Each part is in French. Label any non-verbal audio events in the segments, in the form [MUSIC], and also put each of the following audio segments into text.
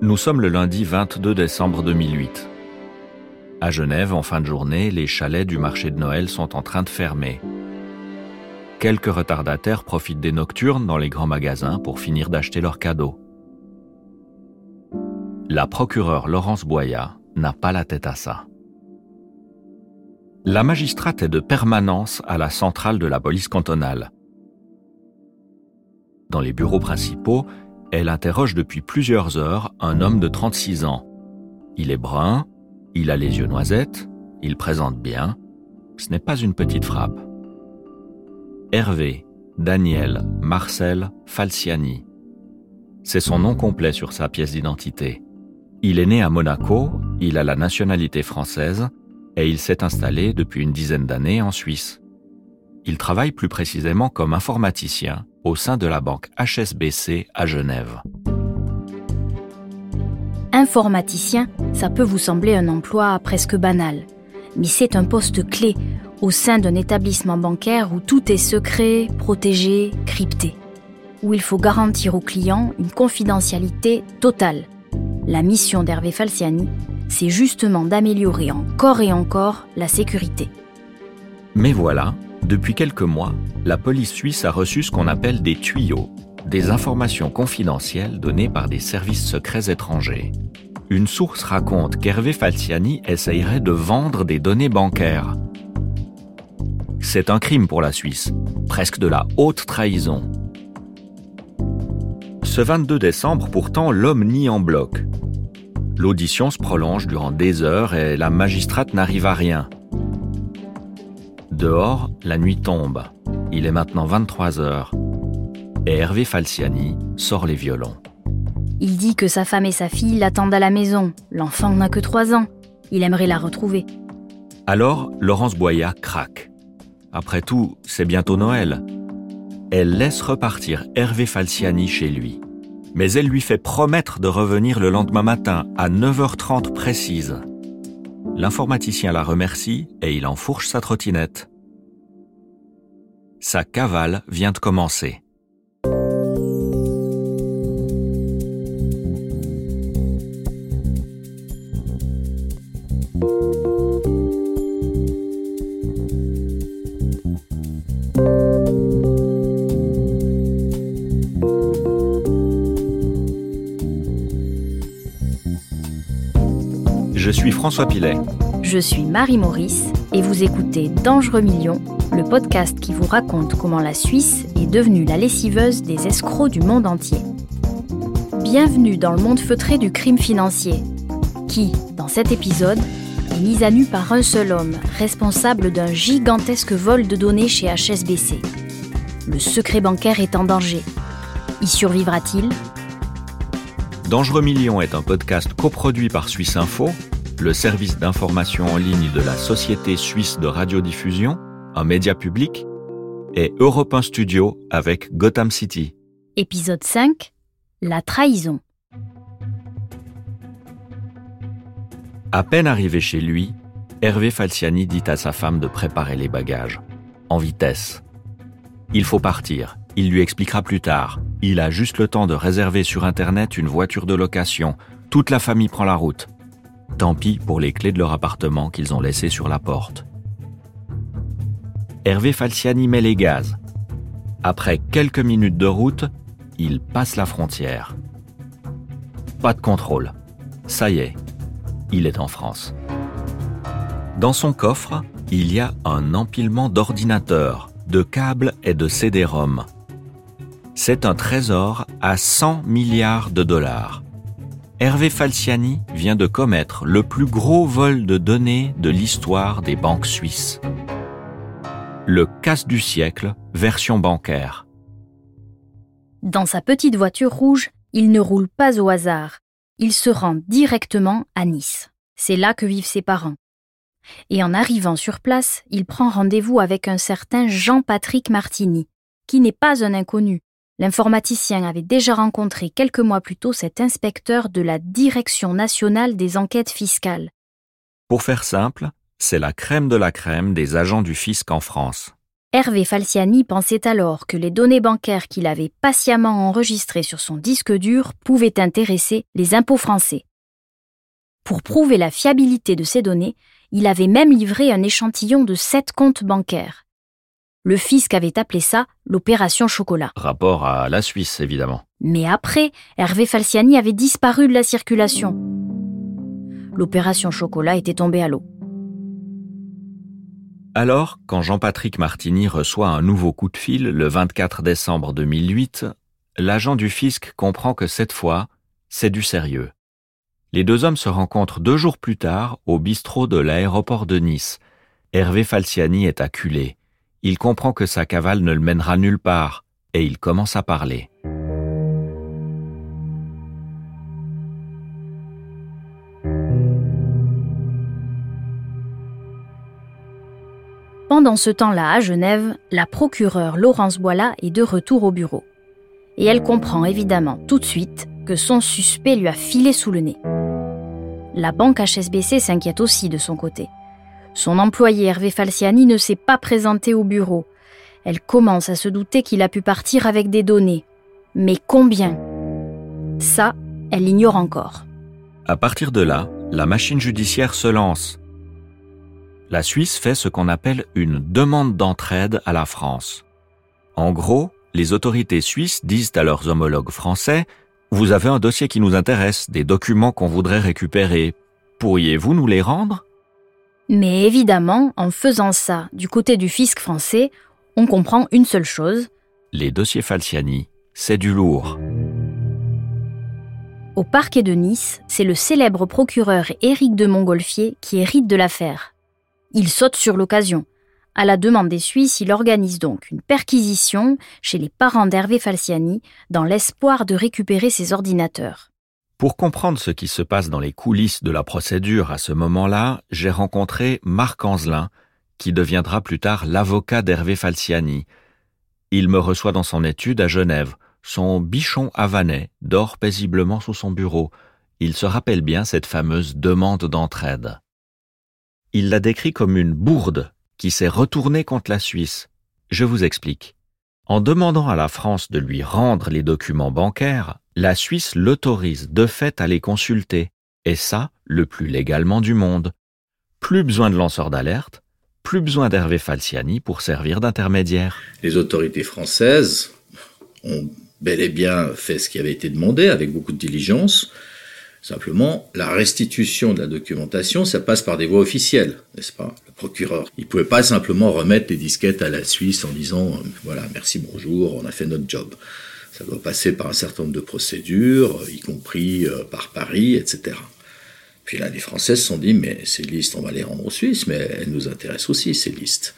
Nous sommes le lundi 22 décembre 2008. À Genève, en fin de journée, les chalets du marché de Noël sont en train de fermer. Quelques retardataires profitent des nocturnes dans les grands magasins pour finir d'acheter leurs cadeaux. La procureure Laurence Boya n'a pas la tête à ça. La magistrate est de permanence à la centrale de la police cantonale. Dans les bureaux principaux, elle interroge depuis plusieurs heures un homme de 36 ans. Il est brun, il a les yeux noisettes, il présente bien. Ce n'est pas une petite frappe. Hervé, Daniel, Marcel, Falciani. C'est son nom complet sur sa pièce d'identité. Il est né à Monaco, il a la nationalité française et il s'est installé depuis une dizaine d'années en Suisse. Il travaille plus précisément comme informaticien au sein de la banque HSBC à Genève. Informaticien, ça peut vous sembler un emploi presque banal, mais c'est un poste clé au sein d'un établissement bancaire où tout est secret, protégé, crypté, où il faut garantir aux clients une confidentialité totale la mission d'Hervé Falciani, c'est justement d'améliorer encore et encore la sécurité. Mais voilà, depuis quelques mois, la police suisse a reçu ce qu'on appelle des tuyaux, des informations confidentielles données par des services secrets étrangers. Une source raconte qu'Hervé Falciani essayerait de vendre des données bancaires. C'est un crime pour la Suisse, presque de la haute trahison. Ce 22 décembre, pourtant, l'homme nie en bloc. L'audition se prolonge durant des heures et la magistrate n'arrive à rien. Dehors, la nuit tombe. Il est maintenant 23 heures. Et Hervé Falciani sort les violons. Il dit que sa femme et sa fille l'attendent à la maison. L'enfant n'a que 3 ans. Il aimerait la retrouver. Alors, Laurence Boya craque. Après tout, c'est bientôt Noël. Elle laisse repartir Hervé Falciani chez lui mais elle lui fait promettre de revenir le lendemain matin à 9h30 précise. L'informaticien la remercie et il enfourche sa trottinette. Sa cavale vient de commencer. Je suis François Pilet. Je suis Marie Maurice et vous écoutez Dangereux Millions, le podcast qui vous raconte comment la Suisse est devenue la lessiveuse des escrocs du monde entier. Bienvenue dans le monde feutré du crime financier, qui, dans cet épisode, est mis à nu par un seul homme, responsable d'un gigantesque vol de données chez HSBC. Le secret bancaire est en danger. Y survivra-t-il? Dangereux Millions est un podcast coproduit par Suisse Info le service d'information en ligne de la Société suisse de radiodiffusion, un média public, et Europe 1 Studio avec Gotham City. Épisode 5 La trahison. À peine arrivé chez lui, Hervé Falciani dit à sa femme de préparer les bagages, en vitesse. Il faut partir, il lui expliquera plus tard. Il a juste le temps de réserver sur Internet une voiture de location. Toute la famille prend la route. Tant pis pour les clés de leur appartement qu'ils ont laissées sur la porte. Hervé Falciani met les gaz. Après quelques minutes de route, il passe la frontière. Pas de contrôle. Ça y est, il est en France. Dans son coffre, il y a un empilement d'ordinateurs, de câbles et de CD-ROM. C'est un trésor à 100 milliards de dollars. Hervé Falciani vient de commettre le plus gros vol de données de l'histoire des banques suisses. Le casse du siècle, version bancaire. Dans sa petite voiture rouge, il ne roule pas au hasard. Il se rend directement à Nice. C'est là que vivent ses parents. Et en arrivant sur place, il prend rendez-vous avec un certain Jean-Patrick Martini, qui n'est pas un inconnu, L'informaticien avait déjà rencontré quelques mois plus tôt cet inspecteur de la Direction nationale des enquêtes fiscales. Pour faire simple, c'est la crème de la crème des agents du fisc en France. Hervé Falciani pensait alors que les données bancaires qu'il avait patiemment enregistrées sur son disque dur pouvaient intéresser les impôts français. Pour prouver la fiabilité de ces données, il avait même livré un échantillon de sept comptes bancaires. Le fisc avait appelé ça l'opération chocolat. Rapport à la Suisse, évidemment. Mais après, Hervé Falciani avait disparu de la circulation. L'opération chocolat était tombée à l'eau. Alors, quand Jean-Patrick Martini reçoit un nouveau coup de fil le 24 décembre 2008, l'agent du fisc comprend que cette fois, c'est du sérieux. Les deux hommes se rencontrent deux jours plus tard au bistrot de l'aéroport de Nice. Hervé Falciani est acculé. Il comprend que sa cavale ne le mènera nulle part, et il commence à parler. Pendant ce temps-là, à Genève, la procureure Laurence Boila est de retour au bureau. Et elle comprend évidemment tout de suite que son suspect lui a filé sous le nez. La banque HSBC s'inquiète aussi de son côté. Son employé Hervé Falciani ne s'est pas présenté au bureau. Elle commence à se douter qu'il a pu partir avec des données. Mais combien? Ça, elle ignore encore. À partir de là, la machine judiciaire se lance la Suisse fait ce qu'on appelle une demande d'entraide à la France. En gros, les autorités suisses disent à leurs homologues français Vous avez un dossier qui nous intéresse, des documents qu'on voudrait récupérer. Pourriez-vous nous les rendre? Mais évidemment, en faisant ça du côté du fisc français, on comprend une seule chose. Les dossiers Falciani, c'est du lourd. Au parquet de Nice, c'est le célèbre procureur Éric de Montgolfier qui hérite de l'affaire. Il saute sur l'occasion. À la demande des Suisses, il organise donc une perquisition chez les parents d'Hervé Falciani dans l'espoir de récupérer ses ordinateurs. Pour comprendre ce qui se passe dans les coulisses de la procédure à ce moment-là, j'ai rencontré Marc Anzelin, qui deviendra plus tard l'avocat d'Hervé Falciani. Il me reçoit dans son étude à Genève. Son bichon havanais dort paisiblement sous son bureau. Il se rappelle bien cette fameuse demande d'entraide il l'a décrit comme une bourde qui s'est retournée contre la Suisse. Je vous explique. En demandant à la France de lui rendre les documents bancaires, la Suisse l'autorise de fait à les consulter, et ça, le plus légalement du monde. Plus besoin de lanceur d'alerte, plus besoin d'Hervé Falciani pour servir d'intermédiaire. Les autorités françaises ont bel et bien fait ce qui avait été demandé avec beaucoup de diligence. Simplement, la restitution de la documentation, ça passe par des voies officielles, n'est-ce pas? Le procureur, il pouvait pas simplement remettre des disquettes à la Suisse en disant euh, voilà, merci, bonjour, on a fait notre job. Ça doit passer par un certain nombre de procédures, y compris euh, par Paris, etc. Puis là, les Français se sont dit mais ces listes, on va les rendre aux Suisses, mais elles nous intéressent aussi ces listes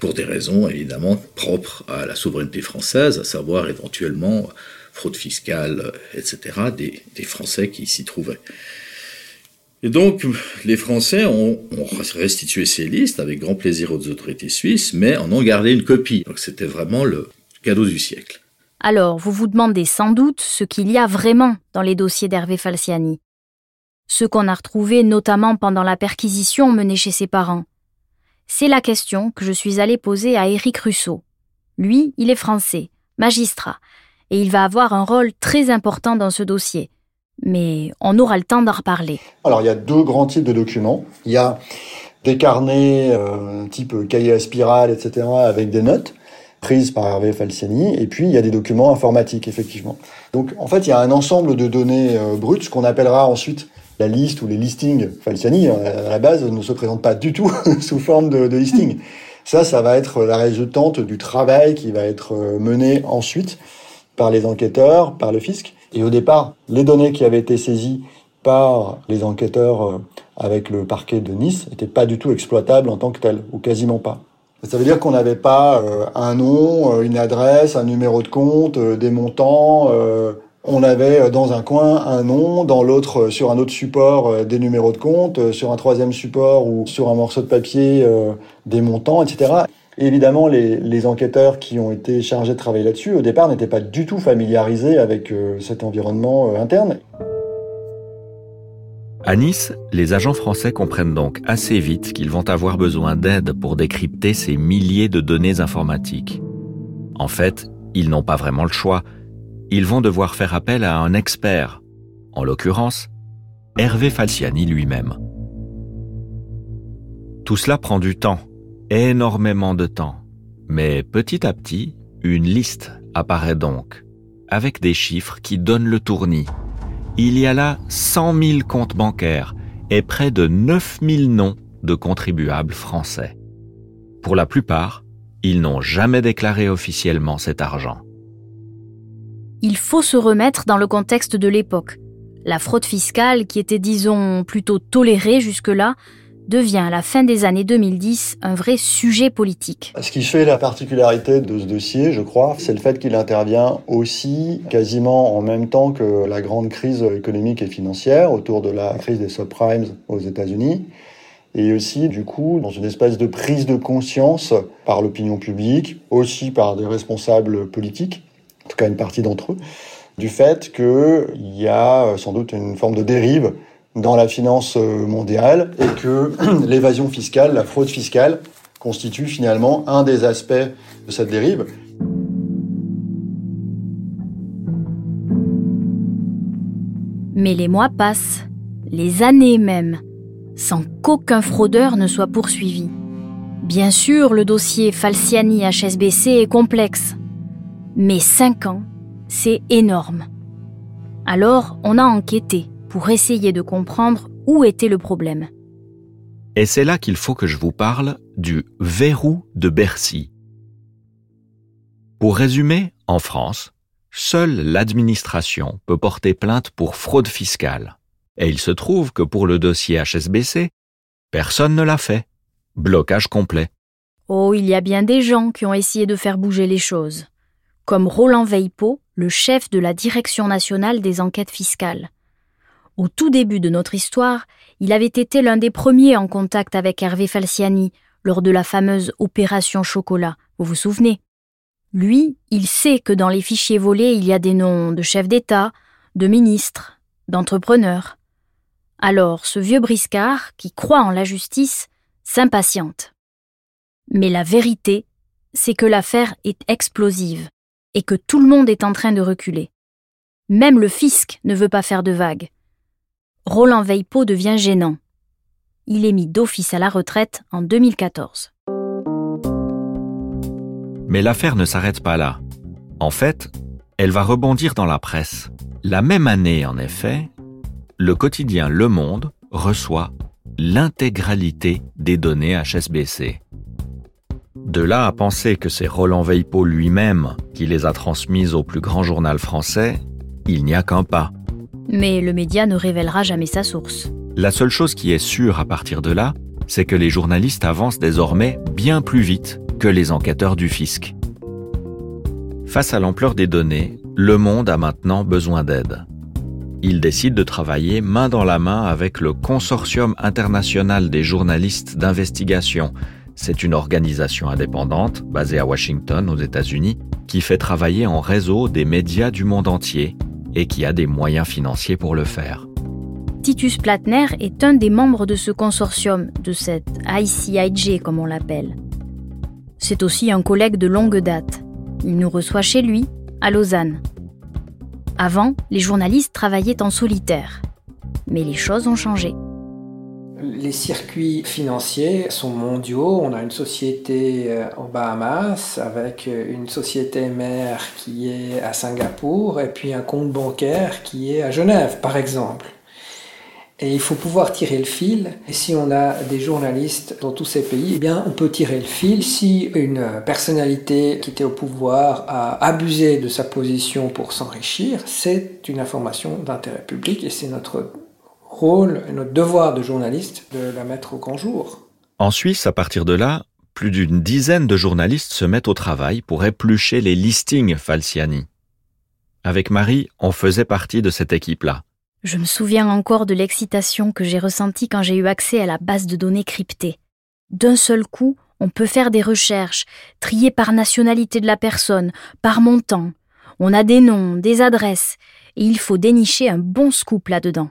pour des raisons évidemment propres à la souveraineté française, à savoir éventuellement fraude fiscale, etc., des, Français qui s'y trouvaient. Et donc, les Français ont, restitué ces listes avec grand plaisir aux autorités suisses, mais en ont gardé une copie. Donc, c'était vraiment le cadeau du siècle. Alors, vous vous demandez sans doute ce qu'il y a vraiment dans les dossiers d'Hervé Falciani. Ce qu'on a retrouvé notamment pendant la perquisition menée chez ses parents. C'est la question que je suis allée poser à Éric Russo. Lui, il est français, magistrat, et il va avoir un rôle très important dans ce dossier. Mais on aura le temps d'en reparler. Alors il y a deux grands types de documents. Il y a des carnets euh, type cahier à spirale, etc., avec des notes prises par Hervé Falciani, et puis il y a des documents informatiques, effectivement. Donc en fait, il y a un ensemble de données euh, brutes, ce qu'on appellera ensuite la liste ou les listings. Falciani, euh, à la base, ne se présente pas du tout [LAUGHS] sous forme de, de listing. Ça, ça va être la résultante du travail qui va être mené ensuite par les enquêteurs, par le fisc. Et au départ, les données qui avaient été saisies par les enquêteurs euh, avec le parquet de Nice n'étaient pas du tout exploitables en tant que telles, ou quasiment pas. Ça veut dire qu'on n'avait pas euh, un nom, euh, une adresse, un numéro de compte, des montants. on avait dans un coin un nom, dans l'autre, sur un autre support, des numéros de compte, sur un troisième support ou sur un morceau de papier, des montants, etc évidemment, les, enquêteurs qui ont été chargés de travailler là-dessus, au départ, n'étaient pas du tout familiarisés avec euh, cet environnement euh, interne. À Nice, les agents français comprennent donc assez vite qu'ils vont avoir besoin d'aide pour décrypter ces milliers de données informatiques. En fait, ils n'ont pas vraiment le choix. Ils vont devoir faire appel à un expert, en l'occurrence, Hervé Falciani lui-même. Tout cela prend du temps, énormément de temps. Mais petit à petit, une liste apparaît donc, avec des chiffres qui donnent le tournis il y a là 100 000 comptes bancaires et près de 9 000 noms de contribuables français. Pour la plupart, ils n'ont jamais déclaré officiellement cet argent. Il faut se remettre dans le contexte de l'époque. La fraude fiscale, qui était disons plutôt tolérée jusque-là, devient à la fin des années 2010 un vrai sujet politique. Ce qui fait la particularité de ce dossier, je crois, c'est le fait qu'il intervient aussi quasiment en même temps que la grande crise économique et financière autour de la crise des subprimes aux États-Unis et aussi du coup dans une espèce de prise de conscience par l'opinion publique, aussi par des responsables politiques, en tout cas une partie d'entre eux, du fait qu'il y a sans doute une forme de dérive dans la finance euh, mondiale et que [CLEARS THROAT] l'évasion fiscale, la fraude fiscale, constitue finalement un des aspects de cette dérive. Mais les mois passent, les années même, sans qu'aucun fraudeur ne soit poursuivi. Bien sûr, le dossier Falciani HSBC est complexe, mais cinq ans, c'est énorme. Alors, on a enquêté pour essayer de comprendre où était le problème. Et c'est là qu'il faut que je vous parle du verrou de Bercy. Pour résumer, en France, seule l'administration peut porter plainte pour fraude fiscale. Et il se trouve que pour le dossier HSBC, personne ne l'a fait. Blocage complet. Oh, il y a bien des gens qui ont essayé de faire bouger les choses. Comme Roland Veipot, le chef de la Direction nationale des enquêtes fiscales. Au tout début de notre histoire, il avait été l'un des premiers en contact avec Hervé Falciani lors de la fameuse opération chocolat, vous vous souvenez? Lui, il sait que dans les fichiers volés, il y a des noms de chefs d'État, de ministres, d'entrepreneurs. Alors ce vieux briscard, qui croit en la justice, s'impatiente. Mais la vérité, c'est que l'affaire est explosive et que tout le monde est en train de reculer. Même le fisc ne veut pas faire de vagues. Roland Veipot devient gênant. Il est mis d'office à la retraite en 2014. Mais l'affaire ne s'arrête pas là. En fait, elle va rebondir dans la presse. La même année, en effet, le quotidien Le Monde reçoit l'intégralité des données HSBC. De là à penser que c'est Roland Veipot lui-même qui les a transmises au plus grand journal français, il n'y a qu'un pas. Mais le média ne révélera jamais sa source. La seule chose qui est sûre à partir de là, c'est que les journalistes avancent désormais bien plus vite que les enquêteurs du fisc. Face à l'ampleur des données, le monde a maintenant besoin d'aide. Il décide de travailler main dans la main avec le Consortium international des journalistes d'investigation. C'est une organisation indépendante basée à Washington aux États-Unis qui fait travailler en réseau des médias du monde entier et qui a des moyens financiers pour le faire. Titus Platner est un des membres de ce consortium, de cette ICIJ comme on l'appelle. C'est aussi un collègue de longue date. Il nous reçoit chez lui, à Lausanne. Avant, les journalistes travaillaient en solitaire. Mais les choses ont changé les circuits financiers sont mondiaux. On a une société euh, aux Bahamas avec euh, une société mère qui est à Singapour et puis un compte bancaire qui est à Genève, par exemple. Et il faut pouvoir tirer le fil. Et si on a des journalistes dans tous ces pays, eh bien, on peut tirer le fil. Si une personnalité qui était au pouvoir a abusé de sa position pour s'enrichir, c'est une information d'intérêt public et c'est notre rôle et notre devoir de journaliste de la mettre au grand jour. En Suisse, à partir de là, plus d'une dizaine de journalistes se mettent au travail pour éplucher les listings Falciani. Avec Marie, on faisait partie de cette équipe-là. Je me souviens encore de l'excitation que j'ai ressentie quand j'ai eu accès à la base de données cryptée. D'un seul coup, on peut faire des recherches, trier par nationalité de la personne, par montant. On a des noms, des adresses, et il faut dénicher un bon scoop là-dedans.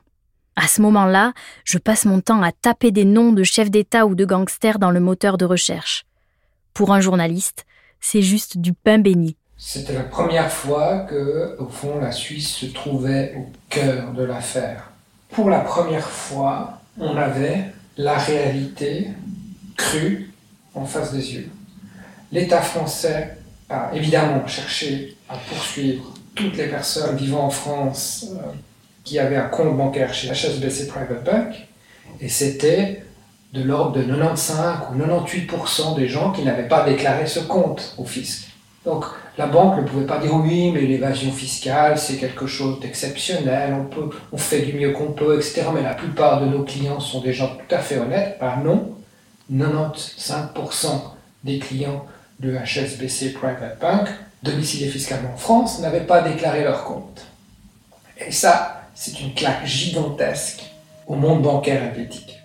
À ce moment-là, je passe mon temps à taper des noms de chefs d'État ou de gangsters dans le moteur de recherche. Pour un journaliste, c'est juste du pain béni. C'était la première fois que, au fond, la Suisse se trouvait au cœur de l'affaire. Pour la première fois, on avait la réalité crue en face des yeux. L'État français a évidemment cherché à poursuivre toutes les personnes vivant en France euh, qui avaient un compte bancaire chez HSBC Private Bank, et c'était de l'ordre de 95 ou 98% des gens qui n'avaient pas déclaré ce compte au fisc. Donc la banque ne pouvait pas dire oui, mais l'évasion fiscale, c'est quelque chose d'exceptionnel, on, on fait du mieux qu'on peut, etc. Mais la plupart de nos clients sont des gens tout à fait honnêtes. Ah non, 95% des clients de HSBC Private Bank, domiciliés fiscalement en France, n'avaient pas déclaré leur compte. Et ça, c'est une claque gigantesque au monde bancaire helvétique.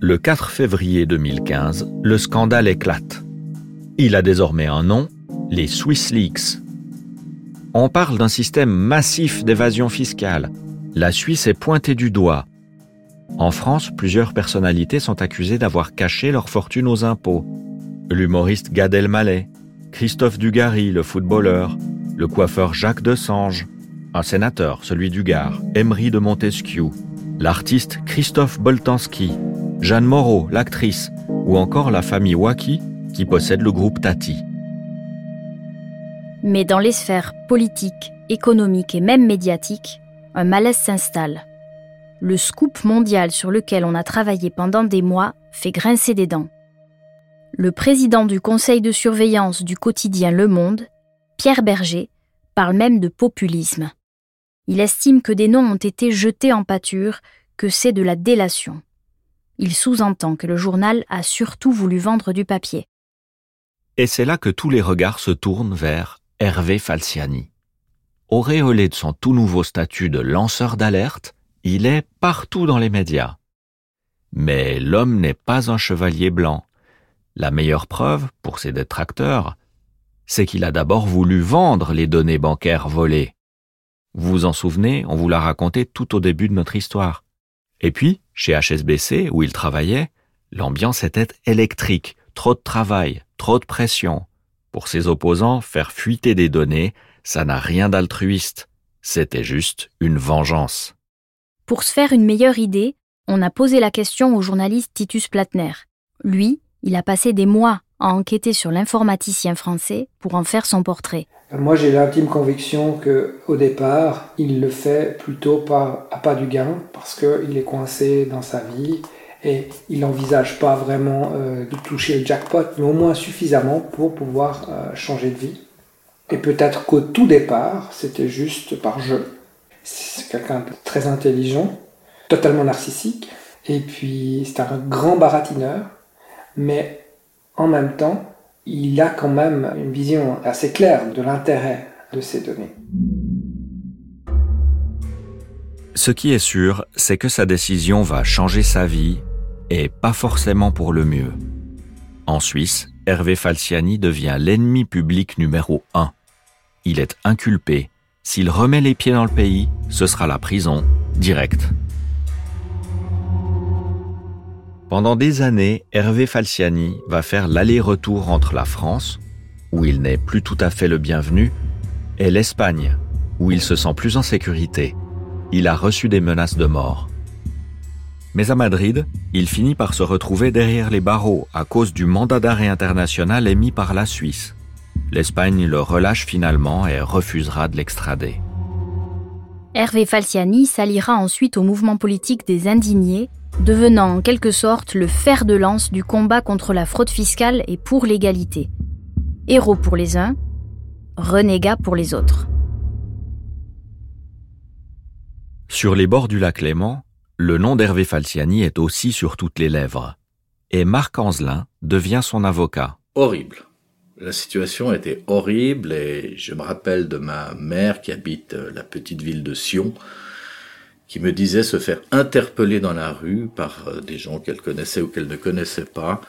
Le 4 février 2015, le scandale éclate. Il a désormais un nom, les Swiss Leaks. On parle d'un système massif d'évasion fiscale. La Suisse est pointée du doigt. En France, plusieurs personnalités sont accusées d'avoir caché leur fortune aux impôts. L'humoriste Gad Elmaleh, Christophe Dugarry, le footballeur, le coiffeur Jacques Desange, un sénateur, celui du Gard, Emery de Montesquieu, l'artiste Christophe Boltanski, Jeanne Moreau, l'actrice, ou encore la famille Waki qui possède le groupe Tati. Mais dans les sphères politiques, économiques et même médiatiques, un malaise s'installe. Le scoop mondial sur lequel on a travaillé pendant des mois fait grincer des dents. Le président du conseil de surveillance du quotidien Le Monde Pierre Berger parle même de populisme. Il estime que des noms ont été jetés en pâture, que c'est de la délation. Il sous-entend que le journal a surtout voulu vendre du papier. Et c'est là que tous les regards se tournent vers Hervé Falciani. Auréolé de son tout nouveau statut de lanceur d'alerte, il est partout dans les médias. Mais l'homme n'est pas un chevalier blanc. La meilleure preuve, pour ses détracteurs, c'est qu'il a d'abord voulu vendre les données bancaires volées. Vous vous en souvenez, on vous l'a raconté tout au début de notre histoire. Et puis, chez HSBC, où il travaillait, l'ambiance était électrique, trop de travail, trop de pression. Pour ses opposants, faire fuiter des données, ça n'a rien d'altruiste. C'était juste une vengeance. Pour se faire une meilleure idée, on a posé la question au journaliste Titus Platner. Lui, il a passé des mois à enquêter sur l'informaticien français pour en faire son portrait. Moi, j'ai l'intime conviction que, au départ, il le fait plutôt par à pas du gain, parce qu'il est coincé dans sa vie et il n'envisage pas vraiment euh, de toucher le jackpot, mais au moins suffisamment pour pouvoir euh, changer de vie. Et peut-être qu'au tout départ, c'était juste par jeu. C'est quelqu'un de très intelligent, totalement narcissique, et puis c'est un grand baratineur, mais en même temps, il a quand même une vision assez claire de l'intérêt de ces données. Ce qui est sûr, c'est que sa décision va changer sa vie, et pas forcément pour le mieux. En Suisse, Hervé Falciani devient l'ennemi public numéro un. Il est inculpé. S'il remet les pieds dans le pays, ce sera la prison, directe. Pendant des années, Hervé Falciani va faire l'aller-retour entre la France, où il n'est plus tout à fait le bienvenu, et l'Espagne, où il se sent plus en sécurité. Il a reçu des menaces de mort. Mais à Madrid, il finit par se retrouver derrière les barreaux à cause du mandat d'arrêt international émis par la Suisse. L'Espagne le relâche finalement et refusera de l'extrader. Hervé Falciani s'alliera ensuite au mouvement politique des indignés devenant en quelque sorte le fer de lance du combat contre la fraude fiscale et pour l'égalité. Héros pour les uns, renégat pour les autres. Sur les bords du lac Léman, le nom d'Hervé Falciani est aussi sur toutes les lèvres. Et Marc Anzelin devient son avocat. Horrible. La situation était horrible et je me rappelle de ma mère qui habite la petite ville de Sion, qui me disait se faire interpeller dans la rue par euh, des gens qu'elle connaissait ou qu'elle ne connaissait pas,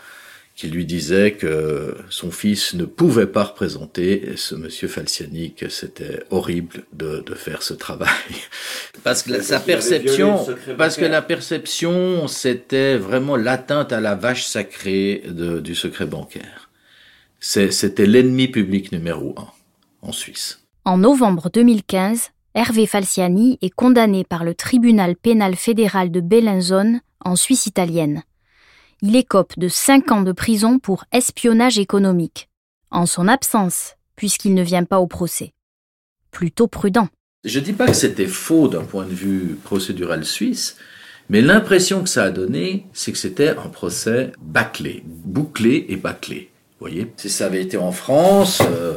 qui lui disait que son fils ne pouvait pas représenter ce monsieur Falciani, que c'était horrible de, de, faire ce travail. [LAUGHS] Parce que sa perception, parce que la perception, c'était vraiment l'atteinte à la vache sacrée de, du secret bancaire. C'était l'ennemi public numéro un en Suisse. En novembre 2015, Hervé Falciani est condamné par le tribunal pénal fédéral de Bellinzone en Suisse italienne il écope de 5 ans de prison pour espionnage économique, en son absence, puisqu'il ne vient pas au procès. Plutôt prudent. Je ne dis pas que c'était faux d'un point de vue procédural suisse, mais l'impression que ça a donné, c'est que c'était un procès bâclé, bouclé et bâclé. Voyez? Si ça avait été en France, euh,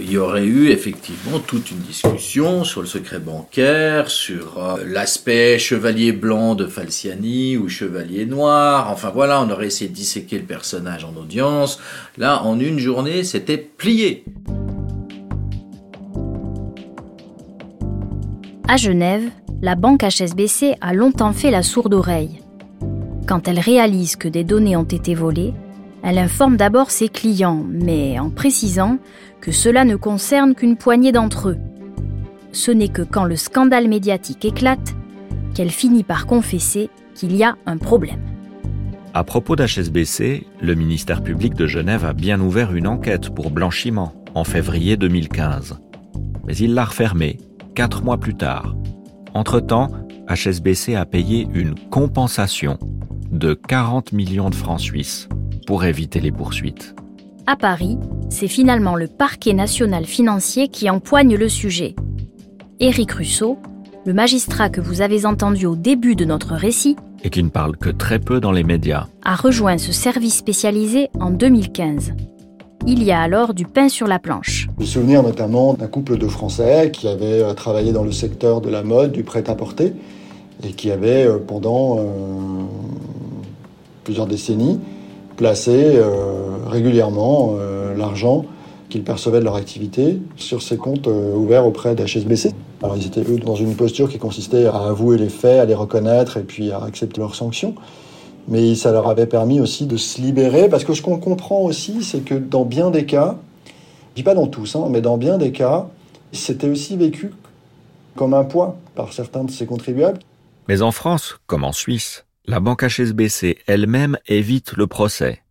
il y aurait eu effectivement toute une discussion sur le secret bancaire, sur euh, l'aspect chevalier blanc de Falciani ou chevalier noir. Enfin voilà, on aurait essayé de disséquer le personnage en audience. Là, en une journée, c'était plié. À Genève, la banque HSBC a longtemps fait la sourde oreille. Quand elle réalise que des données ont été volées, elle informe d'abord ses clients, mais en précisant que cela ne concerne qu'une poignée d'entre eux. Ce n'est que quand le scandale médiatique éclate qu'elle finit par confesser qu'il y a un problème. À propos d'HSBC, le ministère public de Genève a bien ouvert une enquête pour blanchiment en février 2015. Mais il l'a refermée quatre mois plus tard. Entre-temps, HSBC a payé une compensation de 40 millions de francs suisses pour éviter les poursuites. À Paris, c'est finalement le parquet national financier qui empoigne le sujet. Éric Russo, le magistrat que vous avez entendu au début de notre récit, et qui ne parle que très peu dans les médias, a rejoint ce service spécialisé en 2015. Il y a alors du pain sur la planche. Je me souviens notamment d'un couple de Français qui avait euh, travaillé dans le secteur de la mode, du prêt-à-porter, et qui avait euh, pendant euh, plusieurs décennies placer euh, régulièrement euh, l'argent qu'ils percevaient de leur activité sur ces comptes euh, ouverts auprès d'HSBC. Alors ils étaient eux dans une posture qui consistait à avouer les faits, à les reconnaître et puis à accepter leurs sanctions. Mais ça leur avait permis aussi de se libérer parce que ce qu'on comprend aussi, c'est que dans bien des cas, je dis pas dans tous, hein, mais dans bien des cas, c'était aussi vécu comme un poids par certains de ces contribuables. Mais en France, comme en Suisse, la banque HSBC elle-même évite le procès.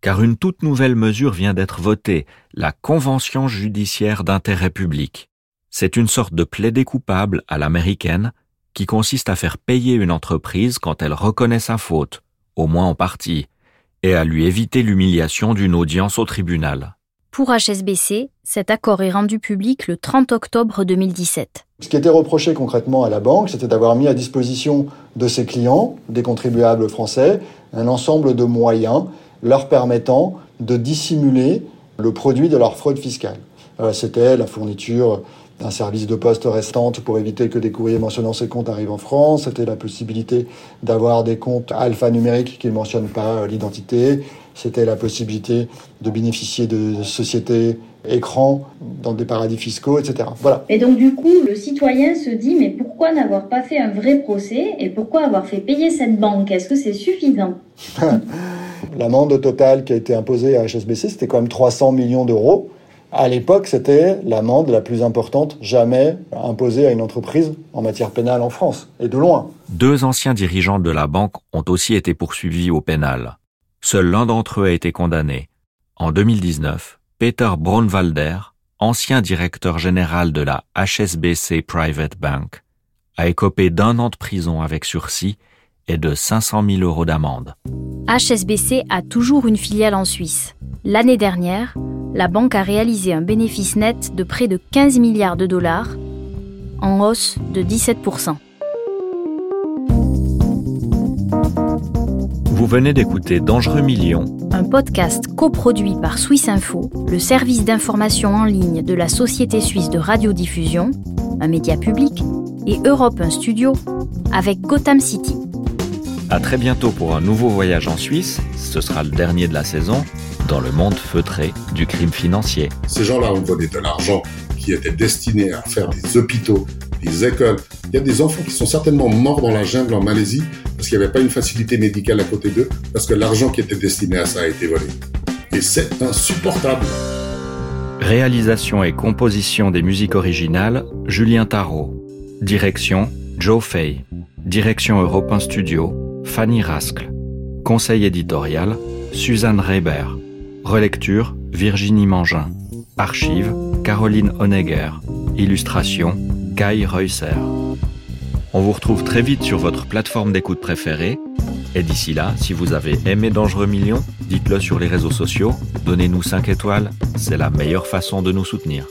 Car une toute nouvelle mesure vient d'être votée, la Convention judiciaire d'intérêt public. C'est une sorte de plaidé coupable à l'américaine qui consiste à faire payer une entreprise quand elle reconnaît sa faute, au moins en partie, et à lui éviter l'humiliation d'une audience au tribunal. Pour HSBC, cet accord est rendu public le 30 octobre 2017. Ce qui était reproché concrètement à la banque, c'était d'avoir mis à disposition de ses clients, des contribuables français, un ensemble de moyens leur permettant de dissimuler le produit de leur fraude fiscale. Euh, c'était la fourniture d'un service de poste restante pour éviter que des courriers mentionnant ces comptes arrivent en France. C'était la possibilité d'avoir des comptes alphanumériques qui ne mentionnent pas l'identité. C'était la possibilité de bénéficier de sociétés écrans dans des paradis fiscaux, etc. Voilà. Et donc du coup, le citoyen se dit mais pourquoi n'avoir pas fait un vrai procès et pourquoi avoir fait payer cette banque? Est-ce que c'est suffisant? [LAUGHS] L'amende totale qui a été imposée à HSBC, c'était quand même 300 millions d'euros. À l'époque, c'était l'amende la plus importante jamais imposée à une entreprise en matière pénale en France, et de loin. Deux anciens dirigeants de la banque ont aussi été poursuivis au pénal. Seul l'un d'entre eux a été condamné. En 2019, Peter Braunwalder, ancien directeur général de la HSBC Private Bank, a écopé d'un an de prison avec sursis et de 500 000 euros d'amende. HSBC a toujours une filiale en Suisse. L'année dernière, la banque a réalisé un bénéfice net de près de 15 milliards de dollars, en hausse de 17% Vous venez d'écouter Dangereux Millions, un podcast coproduit par Swiss Info, le service d'information en ligne de la Société suisse de radiodiffusion, un média public, et Europe 1 Studio avec Gotham City. À très bientôt pour un nouveau voyage en Suisse. Ce sera le dernier de la saison dans le monde feutré du crime financier. Ces gens-là ont donné de l'argent qui était destiné à faire des hôpitaux, des écoles. Il y a des enfants qui sont certainement morts dans la jungle en Malaisie parce qu'il n'y avait pas une facilité médicale à côté d'eux, parce que l'argent qui était destiné à ça a été volé. Et c'est insupportable. Réalisation et composition des musiques originales, Julien Tarot. Direction, Joe Fay. Direction Europe 1 Studio, Fanny Rascle. Conseil éditorial, Suzanne Reber. Relecture, Virginie Mangin. Archive, Caroline Honegger. Illustration, Kai Reusser. On vous retrouve très vite sur votre plateforme d'écoute préférée. Et d'ici là, si vous avez aimé Dangereux Millions, dites-le sur les réseaux sociaux, donnez-nous 5 étoiles, c'est la meilleure façon de nous soutenir.